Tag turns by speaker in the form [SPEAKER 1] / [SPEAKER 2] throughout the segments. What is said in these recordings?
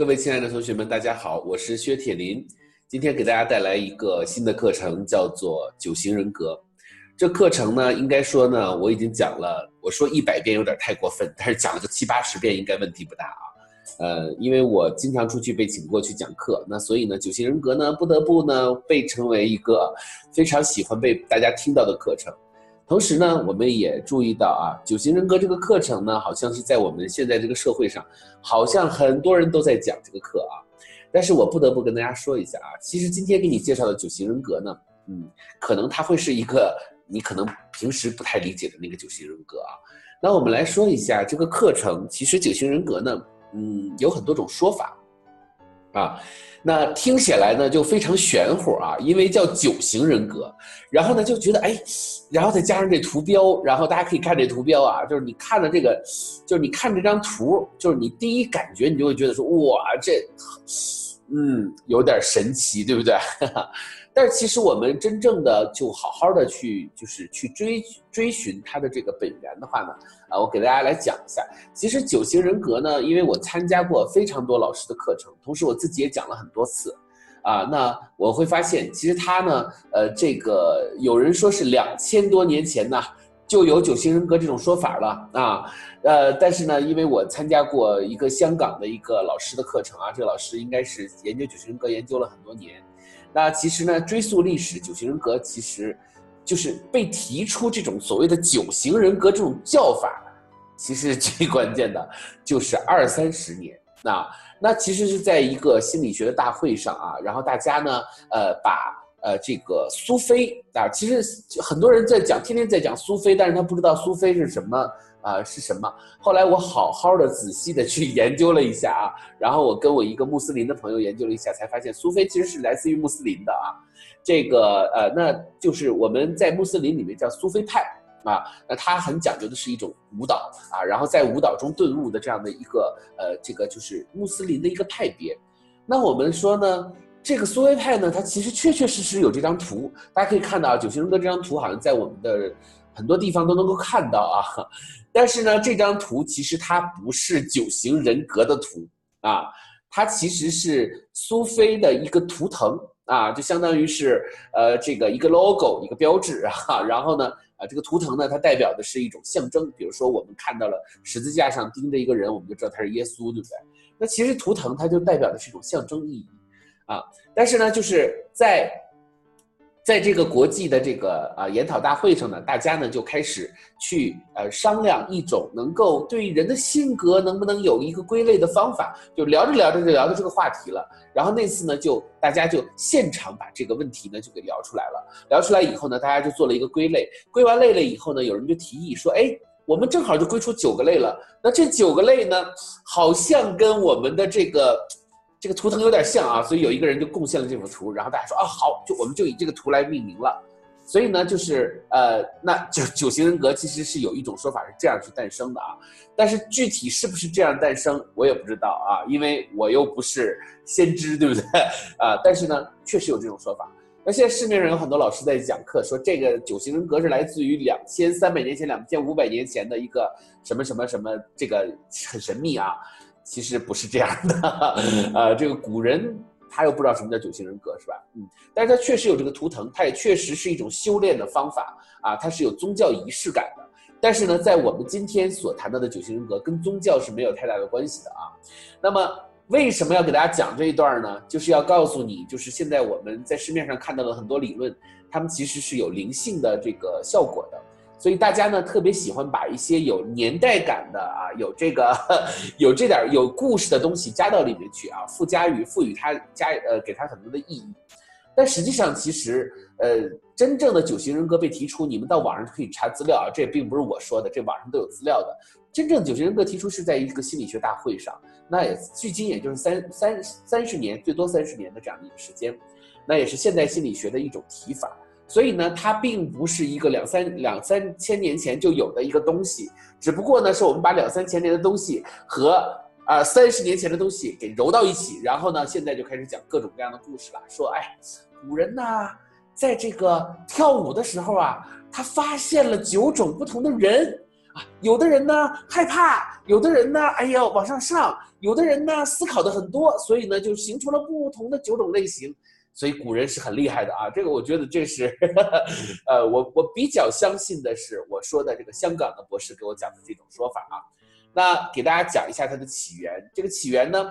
[SPEAKER 1] 各位亲爱的同学们，大家好，我是薛铁林。今天给大家带来一个新的课程，叫做九型人格。这课程呢，应该说呢，我已经讲了，我说一百遍有点太过分，但是讲了个七八十遍应该问题不大啊。呃，因为我经常出去被请过去讲课，那所以呢，九型人格呢，不得不呢被称为一个非常喜欢被大家听到的课程。同时呢，我们也注意到啊，九型人格这个课程呢，好像是在我们现在这个社会上，好像很多人都在讲这个课啊。但是我不得不跟大家说一下啊，其实今天给你介绍的九型人格呢，嗯，可能它会是一个你可能平时不太理解的那个九型人格啊。那我们来说一下这个课程，其实九型人格呢，嗯，有很多种说法啊。那听起来呢就非常玄乎啊，因为叫九型人格，然后呢就觉得哎，然后再加上这图标，然后大家可以看这图标啊，就是你看的这个，就是你看这张图，就是你第一感觉你就会觉得说哇这，嗯有点神奇，对不对？但是其实我们真正的就好好的去就是去追追寻它的这个本源的话呢，啊，我给大家来讲一下。其实九型人格呢，因为我参加过非常多老师的课程，同时我自己也讲了很多次，啊，那我会发现其实它呢，呃，这个有人说是两千多年前呢就有九型人格这种说法了啊，呃，但是呢，因为我参加过一个香港的一个老师的课程啊，这个老师应该是研究九型人格研究了很多年。那其实呢，追溯历史，九型人格其实，就是被提出这种所谓的九型人格这种叫法，其实最关键的就是二三十年。那那其实是在一个心理学的大会上啊，然后大家呢，呃，把呃这个苏菲啊，其实很多人在讲，天天在讲苏菲，但是他不知道苏菲是什么。啊，是什么？后来我好好的仔细的去研究了一下啊，然后我跟我一个穆斯林的朋友研究了一下，才发现苏菲其实是来自于穆斯林的啊。这个呃，那就是我们在穆斯林里面叫苏菲派啊。那它很讲究的是一种舞蹈啊，然后在舞蹈中顿悟的这样的一个呃，这个就是穆斯林的一个派别。那我们说呢，这个苏菲派呢，它其实确确实实有这张图，大家可以看到啊九型人格这张图好像在我们的。很多地方都能够看到啊，但是呢，这张图其实它不是九型人格的图啊，它其实是苏菲的一个图腾啊，就相当于是呃这个一个 logo 一个标志啊，然后呢啊这个图腾呢它代表的是一种象征，比如说我们看到了十字架上钉着一个人，我们就知道他是耶稣，对不对？那其实图腾它就代表的是一种象征意义啊，但是呢就是在。在这个国际的这个啊研讨大会上呢，大家呢就开始去呃商量一种能够对人的性格能不能有一个归类的方法，就聊着聊着就聊到这个话题了。然后那次呢，就大家就现场把这个问题呢就给聊出来了。聊出来以后呢，大家就做了一个归类。归完类了以后呢，有人就提议说：“哎，我们正好就归出九个类了。那这九个类呢，好像跟我们的这个。”这个图腾有点像啊，所以有一个人就贡献了这幅图，然后大家说啊好，就我们就以这个图来命名了。所以呢，就是呃，那九九型人格其实是有一种说法是这样去诞生的啊，但是具体是不是这样诞生，我也不知道啊，因为我又不是先知，对不对 啊？但是呢，确实有这种说法。那现在市面上有很多老师在讲课，说这个九型人格是来自于两千三百年前、两千五百年前的一个什么什么什么，这个很神秘啊。其实不是这样的，呃，这个古人他又不知道什么叫九型人格，是吧？嗯，但是他确实有这个图腾，它也确实是一种修炼的方法啊，它是有宗教仪式感的。但是呢，在我们今天所谈到的九型人格，跟宗教是没有太大的关系的啊。那么为什么要给大家讲这一段呢？就是要告诉你，就是现在我们在市面上看到的很多理论，他们其实是有灵性的这个效果的。所以大家呢特别喜欢把一些有年代感的啊，有这个 有这点有故事的东西加到里面去啊，附加于赋予它加呃给它很多的意义。但实际上其实呃真正的九型人格被提出，你们到网上就可以查资料啊，这并不是我说的，这网上都有资料的。真正九型人格提出是在一个心理学大会上，那也距今也就是三三三十年最多三十年的这样的一个时间，那也是现代心理学的一种提法。所以呢，它并不是一个两三两三千年前就有的一个东西，只不过呢，是我们把两三千年的东西和啊三十年前的东西给揉到一起，然后呢，现在就开始讲各种各样的故事了。说，哎，古人呢，在这个跳舞的时候啊，他发现了九种不同的人啊，有的人呢害怕，有的人呢，哎呦往上上，有的人呢思考的很多，所以呢就形成了不同的九种类型。所以古人是很厉害的啊，这个我觉得这是，呃，我我比较相信的是我说的这个香港的博士给我讲的这种说法啊。那给大家讲一下它的起源，这个起源呢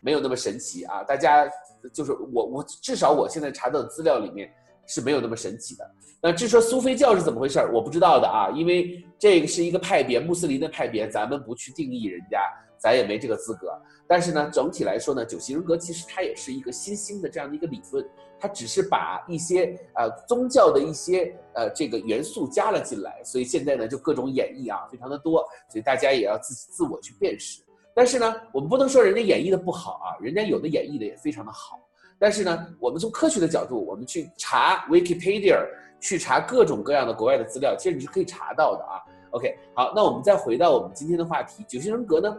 [SPEAKER 1] 没有那么神奇啊，大家就是我我至少我现在查到的资料里面是没有那么神奇的。那至于说苏菲教是怎么回事儿，我不知道的啊，因为这个是一个派别，穆斯林的派别，咱们不去定义人家。咱也没这个资格，但是呢，整体来说呢，九型人格其实它也是一个新兴的这样的一个理论，它只是把一些呃宗教的一些呃这个元素加了进来，所以现在呢就各种演绎啊非常的多，所以大家也要自己自我去辨识。但是呢，我们不能说人家演绎的不好啊，人家有的演绎的也非常的好。但是呢，我们从科学的角度，我们去查 Wikipedia，去查各种各样的国外的资料，其实你是可以查到的啊。OK，好，那我们再回到我们今天的话题，九型人格呢？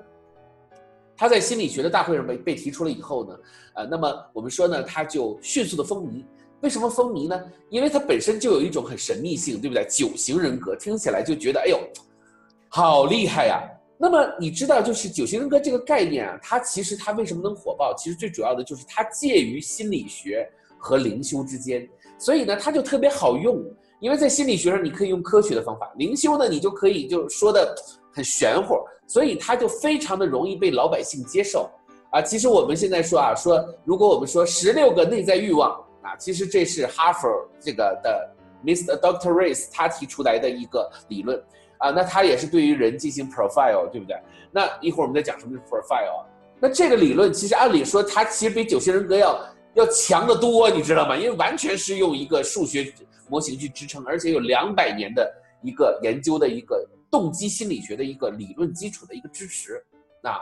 [SPEAKER 1] 他在心理学的大会上被被提出了以后呢，呃，那么我们说呢，他就迅速的风靡。为什么风靡呢？因为它本身就有一种很神秘性，对不对？九型人格听起来就觉得，哎呦，好厉害呀。那么你知道，就是九型人格这个概念啊，它其实它为什么能火爆？其实最主要的就是它介于心理学和灵修之间，所以呢，它就特别好用。因为在心理学上你可以用科学的方法，灵修呢你就可以就说的很玄乎。所以它就非常的容易被老百姓接受啊！其实我们现在说啊，说如果我们说十六个内在欲望啊，其实这是哈佛这个的 Mr. Doctor Race 他提出来的一个理论啊，那他也是对于人进行 profile，对不对？那一会儿我们再讲什么是 profile？那这个理论其实按理说它其实比九型人格要要强得多，你知道吗？因为完全是用一个数学模型去支撑，而且有两百年的一个研究的一个。动机心理学的一个理论基础的一个支持，那，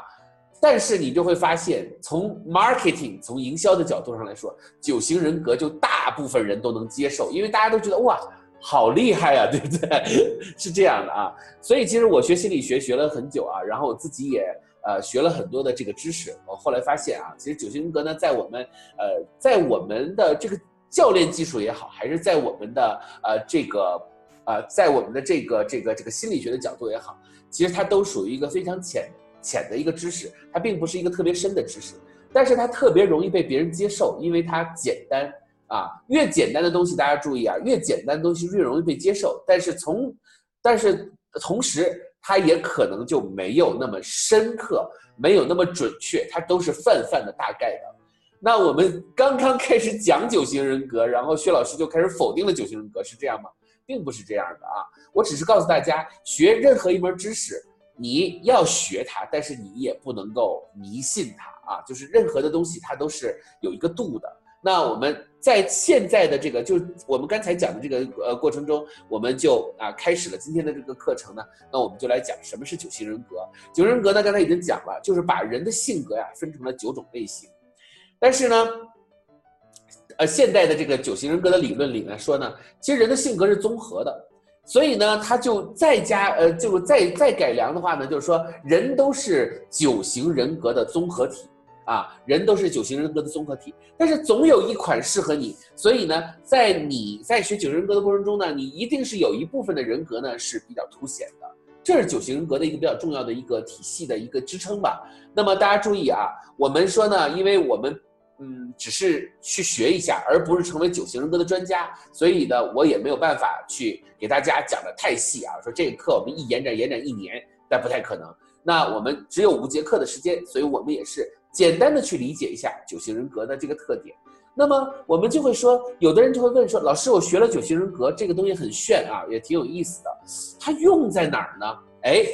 [SPEAKER 1] 但是你就会发现，从 marketing 从营销的角度上来说，九型人格就大部分人都能接受，因为大家都觉得哇，好厉害呀，对不对？是这样的啊，所以其实我学心理学学了很久啊，然后我自己也呃学了很多的这个知识，我后来发现啊，其实九型人格呢，在我们呃在我们的这个教练技术也好，还是在我们的呃这个。啊，在我们的这个这个这个心理学的角度也好，其实它都属于一个非常浅浅的一个知识，它并不是一个特别深的知识，但是它特别容易被别人接受，因为它简单啊。越简单的东西，大家注意啊，越简单的东西越容易被接受。但是从，但是同时，它也可能就没有那么深刻，没有那么准确，它都是泛泛的大概的。那我们刚刚开始讲九型人格，然后薛老师就开始否定了九型人格，是这样吗？并不是这样的啊，我只是告诉大家，学任何一门知识，你要学它，但是你也不能够迷信它啊。就是任何的东西，它都是有一个度的。那我们在现在的这个，就我们刚才讲的这个呃过程中，我们就啊开始了今天的这个课程呢。那我们就来讲什么是九型人格。九型人格呢，刚才已经讲了，就是把人的性格呀分成了九种类型，但是呢。呃，现代的这个九型人格的理论里面说呢，其实人的性格是综合的，所以呢，他就再加呃，就再再改良的话呢，就是说人都是九型人格的综合体啊，人都是九型人格的综合体，但是总有一款适合你，所以呢，在你在学九型人格的过程中呢，你一定是有一部分的人格呢是比较凸显的，这是九型人格的一个比较重要的一个体系的一个支撑吧。那么大家注意啊，我们说呢，因为我们。嗯，只是去学一下，而不是成为九型人格的专家，所以呢，我也没有办法去给大家讲的太细啊。说这个课我们一延展延展一年，但不太可能。那我们只有五节课的时间，所以我们也是简单的去理解一下九型人格的这个特点。那么我们就会说，有的人就会问说，老师，我学了九型人格这个东西很炫啊，也挺有意思的，它用在哪儿呢？哎，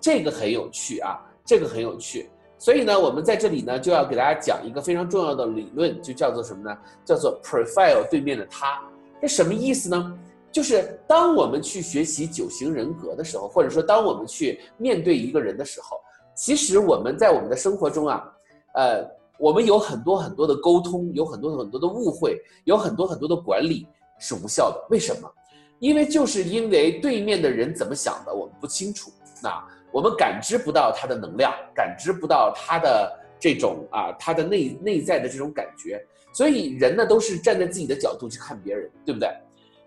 [SPEAKER 1] 这个很有趣啊，这个很有趣。所以呢，我们在这里呢就要给大家讲一个非常重要的理论，就叫做什么呢？叫做 profile 对面的他。这什么意思呢？就是当我们去学习九型人格的时候，或者说当我们去面对一个人的时候，其实我们在我们的生活中啊，呃，我们有很多很多的沟通，有很多很多的误会，有很多很多的管理是无效的。为什么？因为就是因为对面的人怎么想的，我们不清楚。那。我们感知不到他的能量，感知不到他的这种啊，他的内内在的这种感觉，所以人呢都是站在自己的角度去看别人，对不对？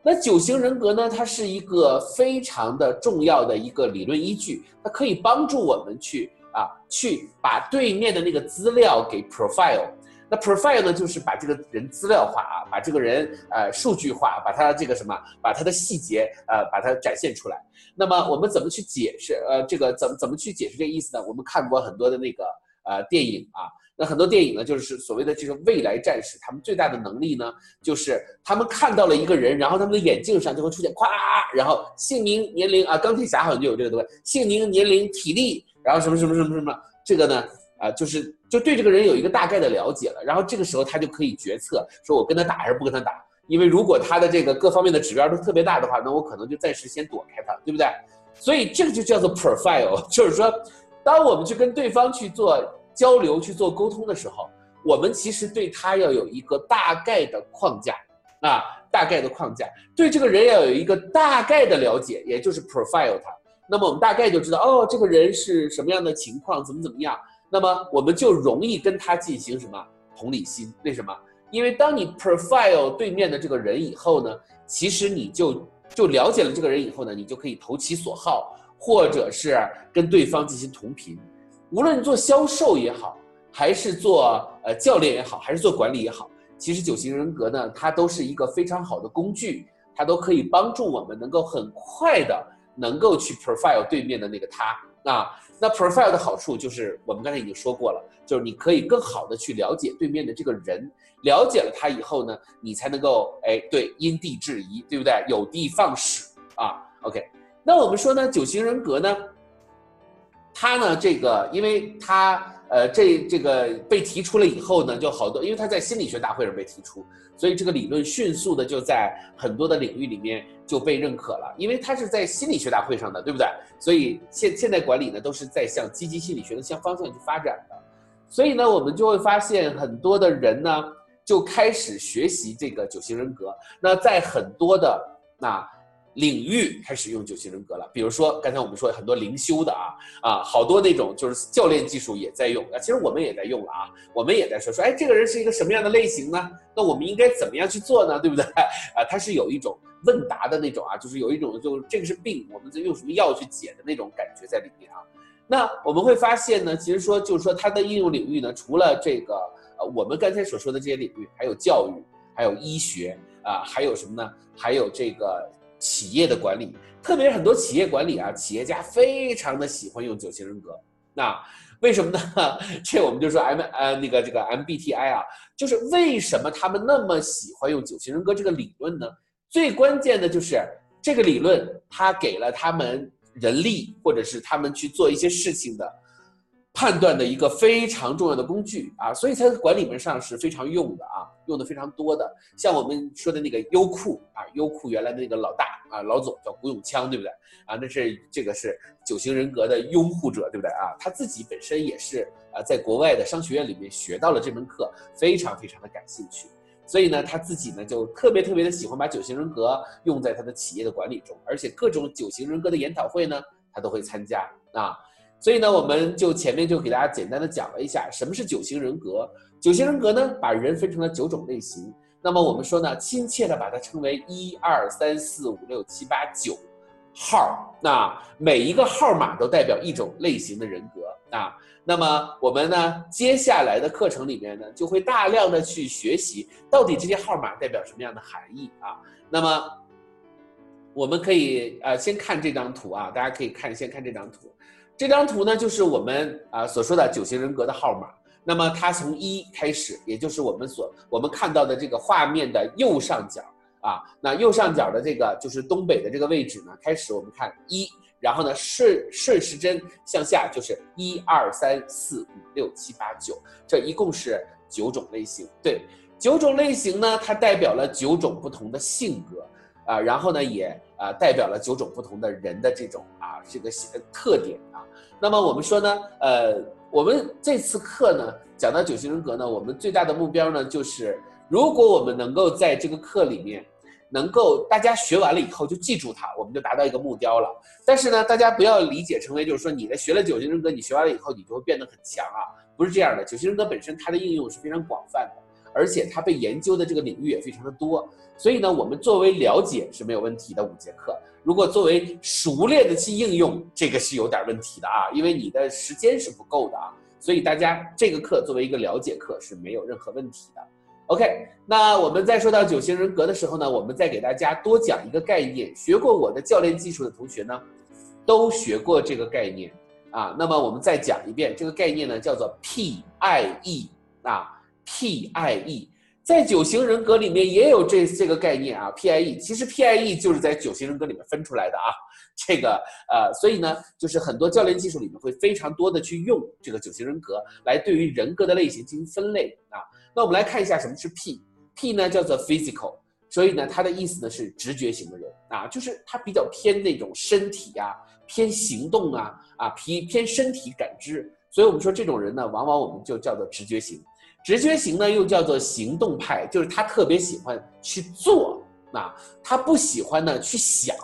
[SPEAKER 1] 那九型人格呢，它是一个非常的重要的一个理论依据，它可以帮助我们去啊，去把对面的那个资料给 profile。那 profile 呢，就是把这个人资料化啊，把这个人呃数据化，把他这个什么，把他的细节呃把它展现出来。那么我们怎么去解释？呃，这个怎么怎么去解释这个意思呢？我们看过很多的那个呃电影啊，那很多电影呢，就是所谓的这个未来战士，他们最大的能力呢，就是他们看到了一个人，然后他们的眼镜上就会出现咵，然后姓名、年龄啊，钢铁侠好像就有这个东西，姓名、年龄、体力，然后什么什么什么什么，这个呢？啊，就是就对这个人有一个大概的了解了，然后这个时候他就可以决策，说我跟他打还是不跟他打。因为如果他的这个各方面的指标都特别大的话，那我可能就暂时先躲开他，对不对？所以这个就叫做 profile，就是说，当我们去跟对方去做交流、去做沟通的时候，我们其实对他要有一个大概的框架，啊，大概的框架，对这个人要有一个大概的了解，也就是 profile 他。那么我们大概就知道，哦，这个人是什么样的情况，怎么怎么样。那么我们就容易跟他进行什么同理心？为什么？因为当你 profile 对面的这个人以后呢，其实你就就了解了这个人以后呢，你就可以投其所好，或者是跟对方进行同频。无论做销售也好，还是做呃教练也好，还是做管理也好，其实九型人格呢，它都是一个非常好的工具，它都可以帮助我们能够很快的能够去 profile 对面的那个他啊。那 profile 的好处就是我们刚才已经说过了，就是你可以更好的去了解对面的这个人，了解了他以后呢，你才能够哎对因地制宜，对不对？有的放矢啊。OK，那我们说呢，九型人格呢，他呢这个，因为他。呃，这这个被提出了以后呢，就好多，因为他在心理学大会上被提出，所以这个理论迅速的就在很多的领域里面就被认可了。因为他是在心理学大会上的，对不对？所以现现在管理呢，都是在向积极心理学的向方向去发展的。所以呢，我们就会发现很多的人呢，就开始学习这个九型人格。那在很多的那。领域开始用九型人格了，比如说刚才我们说很多灵修的啊啊，好多那种就是教练技术也在用啊，其实我们也在用了啊，我们也在说说，哎，这个人是一个什么样的类型呢？那我们应该怎么样去做呢？对不对？啊，他是有一种问答的那种啊，就是有一种就这个是病，我们在用什么药去解的那种感觉在里面啊。那我们会发现呢，其实说就是说它的应用领域呢，除了这个呃我们刚才所说的这些领域，还有教育，还有医学啊，还有什么呢？还有这个。企业的管理，特别是很多企业管理啊，企业家非常的喜欢用九型人格。那为什么呢？这我们就说 M 呃那个这个 MBTI 啊，就是为什么他们那么喜欢用九型人格这个理论呢？最关键的就是这个理论，它给了他们人力或者是他们去做一些事情的。判断的一个非常重要的工具啊，所以它在管理门上是非常用的啊，用的非常多的。像我们说的那个优酷啊，优酷原来的那个老大啊，老总叫古永锵，对不对啊？那是这个是九型人格的拥护者，对不对啊？他自己本身也是啊，在国外的商学院里面学到了这门课，非常非常的感兴趣，所以呢，他自己呢就特别特别的喜欢把九型人格用在他的企业的管理中，而且各种九型人格的研讨会呢，他都会参加啊。所以呢，我们就前面就给大家简单的讲了一下什么是九型人格。九型人格呢，把人分成了九种类型。那么我们说呢，亲切的把它称为一二三四五六七八九号。那每一个号码都代表一种类型的人格啊。那么我们呢，接下来的课程里面呢，就会大量的去学习到底这些号码代表什么样的含义啊。那么我们可以呃先看这张图啊，大家可以看先看这张图。这张图呢，就是我们啊所说的九型人格的号码。那么它从一开始，也就是我们所我们看到的这个画面的右上角啊，那右上角的这个就是东北的这个位置呢，开始我们看一，然后呢顺顺时针向下，就是一二三四五六七八九，这一共是九种类型。对，九种类型呢，它代表了九种不同的性格。啊，然后呢，也啊代表了九种不同的人的这种啊这个特点啊。那么我们说呢，呃，我们这次课呢讲到九型人格呢，我们最大的目标呢就是，如果我们能够在这个课里面，能够大家学完了以后就记住它，我们就达到一个目标了。但是呢，大家不要理解成为就是说你的学了九型人格，你学完了以后你就会变得很强啊，不是这样的。九型人格本身它的应用是非常广泛的。而且它被研究的这个领域也非常的多。所以呢，我们作为了解是没有问题的五节课。如果作为熟练的去应用，这个是有点问题的啊，因为你的时间是不够的啊。所以大家这个课作为一个了解课是没有任何问题的。OK，那我们在说到九型人格的时候呢，我们再给大家多讲一个概念。学过我的教练技术的同学呢，都学过这个概念啊。那么我们再讲一遍，这个概念呢叫做 PIE 啊，PIE。在九型人格里面也有这这个概念啊，PIE，其实 PIE 就是在九型人格里面分出来的啊，这个呃，所以呢，就是很多教练技术里面会非常多的去用这个九型人格来对于人格的类型进行分类啊。那我们来看一下什么是 P，P 呢叫做 physical，所以呢它的意思呢是直觉型的人啊，就是他比较偏那种身体啊，偏行动啊啊偏偏身体感知，所以我们说这种人呢，往往我们就叫做直觉型。直觉型呢，又叫做行动派，就是他特别喜欢去做，啊，他不喜欢呢去想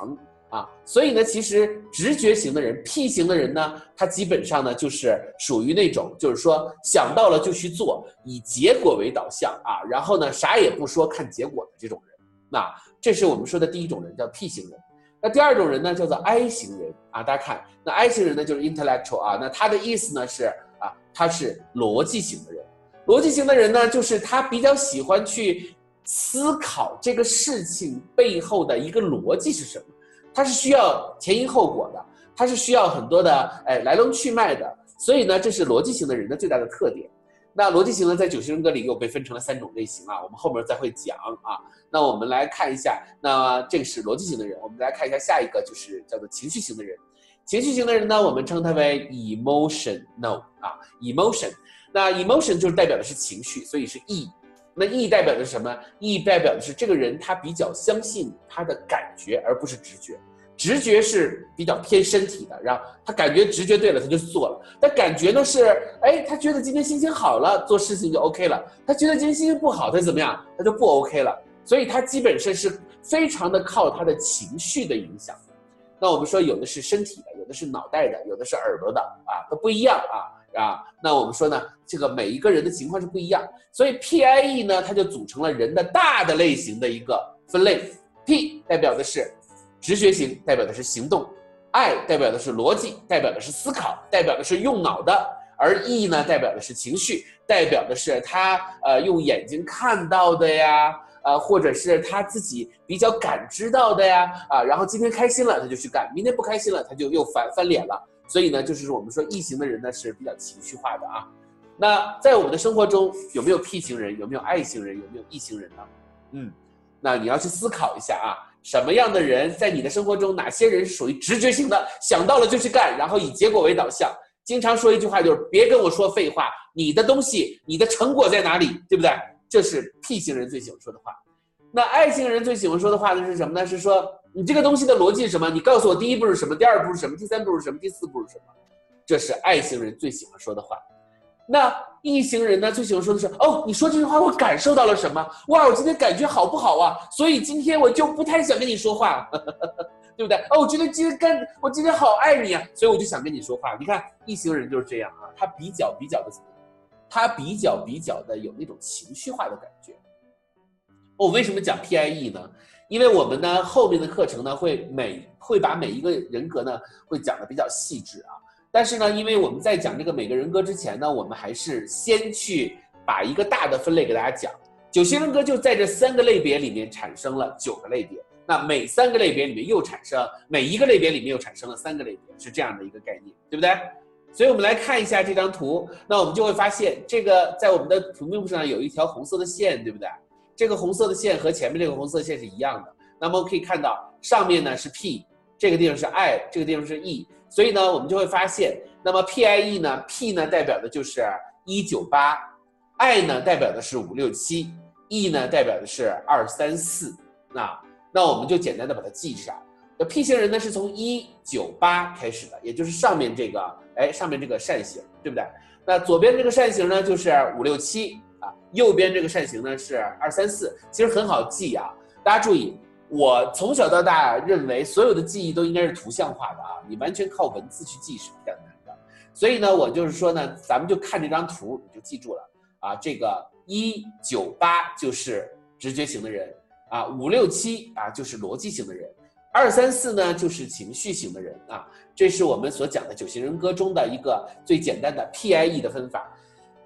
[SPEAKER 1] 啊，所以呢，其实直觉型的人，P 型的人呢，他基本上呢就是属于那种，就是说想到了就去做，以结果为导向啊，然后呢啥也不说看结果的这种人，那这是我们说的第一种人，叫 P 型人。那第二种人呢，叫做 I 型人啊，大家看，那 I 型人呢就是 intellectual 啊，那他的意思呢是啊，他是逻辑型的人。逻辑型的人呢，就是他比较喜欢去思考这个事情背后的一个逻辑是什么，他是需要前因后果的，他是需要很多的哎来龙去脉的，所以呢，这是逻辑型的人的最大的特点。那逻辑型呢，在九型人格里又被分成了三种类型啊，我们后面再会讲啊。那我们来看一下，那这个是逻辑型的人，我们来看一下下一个就是叫做情绪型的人。情绪型的人呢，我们称他为 emotional 啊，emotion。那 emotion 就是代表的是情绪，所以是 E。那 E 代表的是什么？E 代表的是这个人他比较相信他的感觉，而不是直觉。直觉是比较偏身体的，然后他感觉直觉对了，他就做了。但感觉呢是，哎，他觉得今天心情好了，做事情就 OK 了。他觉得今天心情不好，他怎么样？他就不 OK 了。所以他基本上是非常的靠他的情绪的影响。那我们说有的是身体的，有的是脑袋的，有的是耳朵的啊，都不一样啊。啊，那我们说呢，这个每一个人的情况是不一样，所以 PIE 呢，它就组成了人的大的类型的一个分类。P 代表的是直觉型，代表的是行动；I 代表的是逻辑，代表的是思考，代表的是用脑的；而 E 呢，代表的是情绪，代表的是他呃用眼睛看到的呀，呃或者是他自己比较感知到的呀，啊，然后今天开心了他就去干，明天不开心了他就又翻翻脸了。所以呢，就是我们说异型的人呢是比较情绪化的啊。那在我们的生活中有没有 P 型人？有没有 I 型人？有没有异型人呢？嗯，那你要去思考一下啊，什么样的人在你的生活中？哪些人是属于直觉型的，想到了就去干，然后以结果为导向？经常说一句话就是别跟我说废话，你的东西，你的成果在哪里？对不对？这是 P 型人最喜欢说的话。那 I 型人最喜欢说的话呢是什么呢？是说。你这个东西的逻辑是什么？你告诉我第一步是什么，第二步是什么，第三步是什么，第四步是什么？这是爱型人最喜欢说的话。那异型人呢？最喜欢说的是哦，你说这句话我感受到了什么？哇，我今天感觉好不好啊？所以今天我就不太想跟你说话，对不对？哦，我觉得今天跟我今天好爱你啊，所以我就想跟你说话。你看异型人就是这样啊，他比较比较的怎么样？他比较比较的有那种情绪化的感觉。我为什么讲 PIE 呢？因为我们呢后面的课程呢会每会把每一个人格呢会讲的比较细致啊，但是呢，因为我们在讲这个每个人格之前呢，我们还是先去把一个大的分类给大家讲。九型人格就在这三个类别里面产生了九个类别，那每三个类别里面又产生每一个类别里面又产生了三个类别，是这样的一个概念，对不对？所以我们来看一下这张图，那我们就会发现这个在我们的图面上有一条红色的线，对不对？这个红色的线和前面这个红色线是一样的，那么我们可以看到上面呢是 P，这个地方是 I，这个地方是 E，所以呢我们就会发现，那么 PIE 呢，P 呢代表的就是一九八，I 呢代表的是五六七，E 呢代表的是二三四，那那我们就简单的把它记上。那 P 型人呢是从一九八开始的，也就是上面这个，哎，上面这个扇形，对不对？那左边这个扇形呢就是五六七。啊右边这个扇形呢是二三四，其实很好记啊。大家注意，我从小到大认为所有的记忆都应该是图像化的啊，你完全靠文字去记是比较难的。所以呢，我就是说呢，咱们就看这张图，你就记住了。啊，这个一九八就是直觉型的人啊，五六七啊就是逻辑型的人，二三四呢就是情绪型的人啊。这是我们所讲的九型人格中的一个最简单的 PIE 的分法。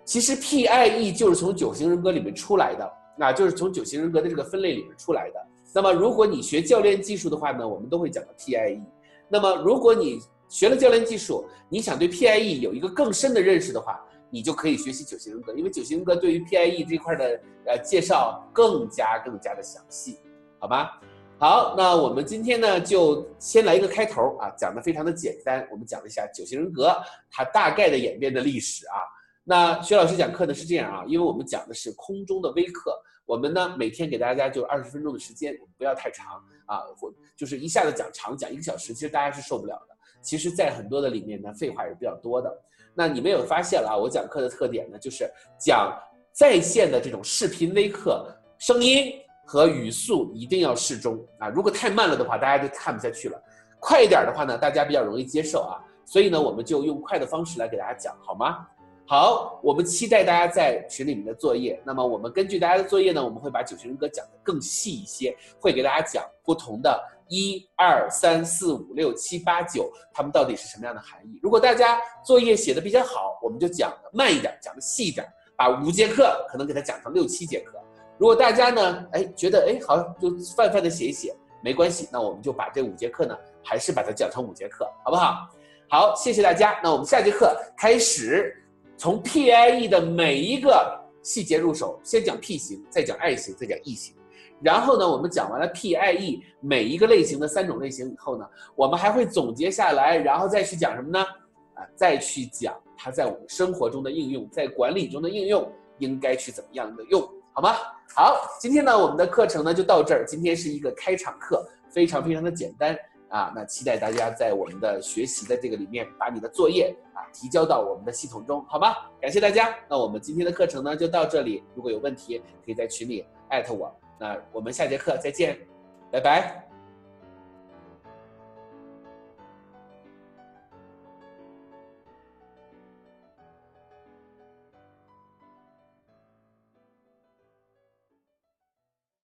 [SPEAKER 1] 其实 PIE 就是从九型人格里面出来的，那就是从九型人格的这个分类里面出来的。那么如果你学教练技术的话呢，我们都会讲到 PIE。那么如果你学了教练技术，你想对 PIE 有一个更深的认识的话，你就可以学习九型人格，因为九型人格对于 PIE 这块的呃介绍更加更加的详细，好吧？好，那我们今天呢就先来一个开头啊，讲的非常的简单，我们讲了一下九型人格它大概的演变的历史啊。那薛老师讲课呢是这样啊，因为我们讲的是空中的微课，我们呢每天给大家就二十分钟的时间，我们不要太长啊，或就是一下子讲长讲一个小时，其实大家是受不了的。其实，在很多的里面呢，废话也是比较多的。那你们有发现了啊？我讲课的特点呢，就是讲在线的这种视频微课，声音和语速一定要适中啊。如果太慢了的话，大家就看不下去了。快一点的话呢，大家比较容易接受啊。所以呢，我们就用快的方式来给大家讲，好吗？好，我们期待大家在群里面的作业。那么我们根据大家的作业呢，我们会把九型人格讲的更细一些，会给大家讲不同的一二三四五六七八九，它们到底是什么样的含义。如果大家作业写的比较好，我们就讲的慢一点，讲的细一点，把五节课可能给它讲成六七节课。如果大家呢，哎觉得哎好像就泛泛的写一写，没关系，那我们就把这五节课呢，还是把它讲成五节课，好不好？好，谢谢大家。那我们下节课开始。从 PIE 的每一个细节入手，先讲 P 型，再讲 I 型，再讲 E 型。然后呢，我们讲完了 PIE 每一个类型的三种类型以后呢，我们还会总结下来，然后再去讲什么呢？啊，再去讲它在我们生活中的应用，在管理中的应用应该去怎么样的用，好吗？好，今天呢，我们的课程呢就到这儿。今天是一个开场课，非常非常的简单。啊，那期待大家在我们的学习的这个里面，把你的作业啊提交到我们的系统中，好吗？感谢大家。那我们今天的课程呢就到这里，如果有问题，可以在群里艾特我。那我们下节课再见，拜拜。